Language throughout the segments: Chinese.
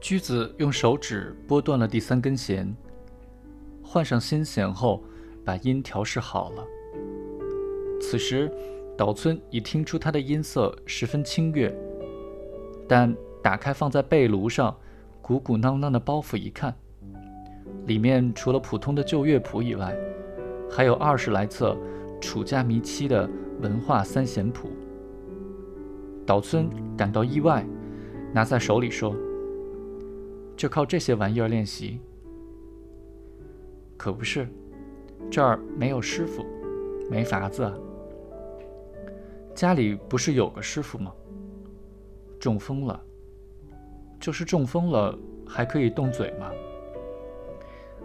驹子用手指拨断了第三根弦，换上新弦后，把音调试好了。此时，岛村已听出它的音色十分清悦，但打开放在背炉上鼓鼓囊囊的包袱一看，里面除了普通的旧乐谱以外，还有二十来册楚家弥七的文化三弦谱。岛村感到意外，拿在手里说：“就靠这些玩意儿练习？可不是，这儿没有师傅，没法子啊。家里不是有个师傅吗？中风了，就是中风了，还可以动嘴吗？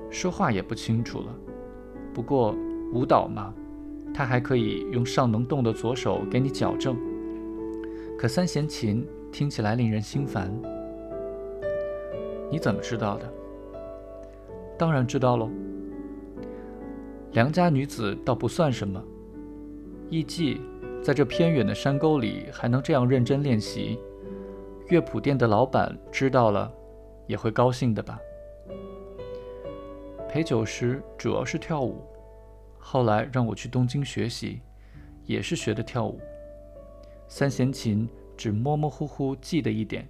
说话也不清楚了。不过舞蹈嘛，他还可以用尚能动的左手给你矫正。”可三弦琴听起来令人心烦。你怎么知道的？当然知道喽。良家女子倒不算什么，艺妓在这偏远的山沟里还能这样认真练习，乐谱店的老板知道了也会高兴的吧？陪酒时主要是跳舞，后来让我去东京学习，也是学的跳舞。三弦琴只模模糊糊记得一点，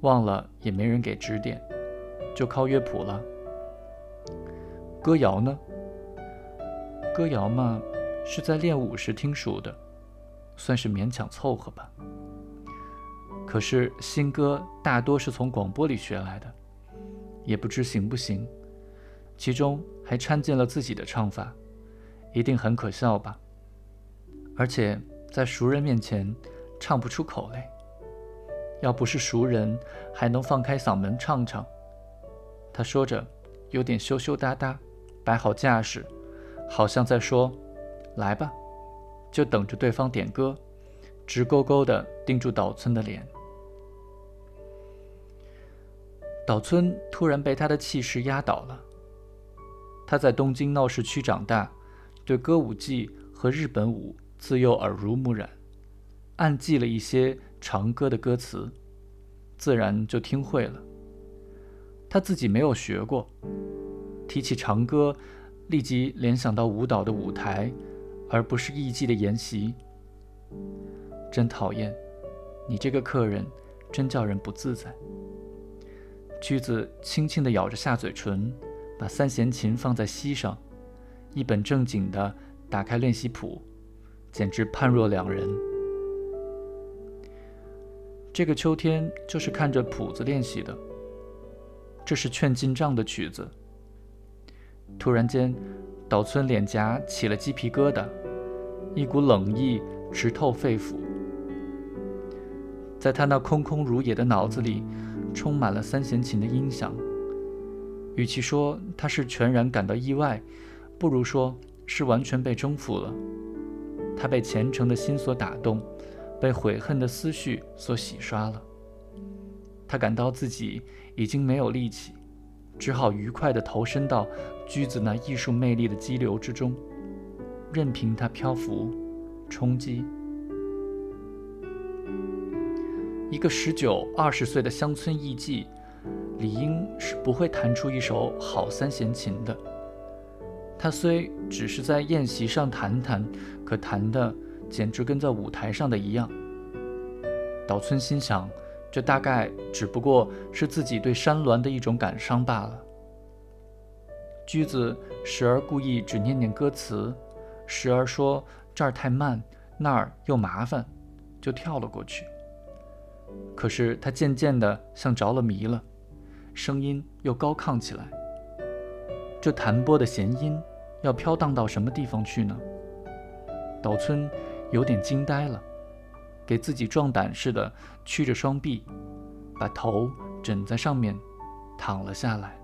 忘了也没人给指点，就靠乐谱了。歌谣呢？歌谣嘛，是在练舞时听熟的，算是勉强凑合吧。可是新歌大多是从广播里学来的，也不知行不行，其中还掺进了自己的唱法，一定很可笑吧？而且。在熟人面前唱不出口来，要不是熟人，还能放开嗓门唱唱。他说着，有点羞羞答答，摆好架势，好像在说：“来吧，就等着对方点歌。”直勾勾地盯住岛村的脸。岛村突然被他的气势压倒了。他在东京闹市区长大，对歌舞伎和日本舞。自幼耳濡目染，暗记了一些长歌的歌词，自然就听会了。他自己没有学过，提起长歌，立即联想到舞蹈的舞台，而不是艺伎的研习。真讨厌，你这个客人真叫人不自在。驹子轻轻地咬着下嘴唇，把三弦琴放在膝上，一本正经地打开练习谱。简直判若两人。这个秋天就是看着谱子练习的。这是劝进账的曲子。突然间，岛村脸颊起了鸡皮疙瘩，一股冷意直透肺腑。在他那空空如也的脑子里，充满了三弦琴的音响。与其说他是全然感到意外，不如说是完全被征服了。他被虔诚的心所打动，被悔恨的思绪所洗刷了。他感到自己已经没有力气，只好愉快地投身到驹子那艺术魅力的激流之中，任凭它漂浮、冲击。一个十九、二十岁的乡村艺妓，理应是不会弹出一首好三弦琴的。他虽只是在宴席上弹弹，可弹的简直跟在舞台上的一样。岛村心想，这大概只不过是自己对山峦的一种感伤罢了。驹子时而故意只念念歌词，时而说这儿太慢，那儿又麻烦，就跳了过去。可是他渐渐的像着了迷了，声音又高亢起来。这弹拨的弦音要飘荡到什么地方去呢？岛村有点惊呆了，给自己壮胆似的，屈着双臂，把头枕在上面，躺了下来。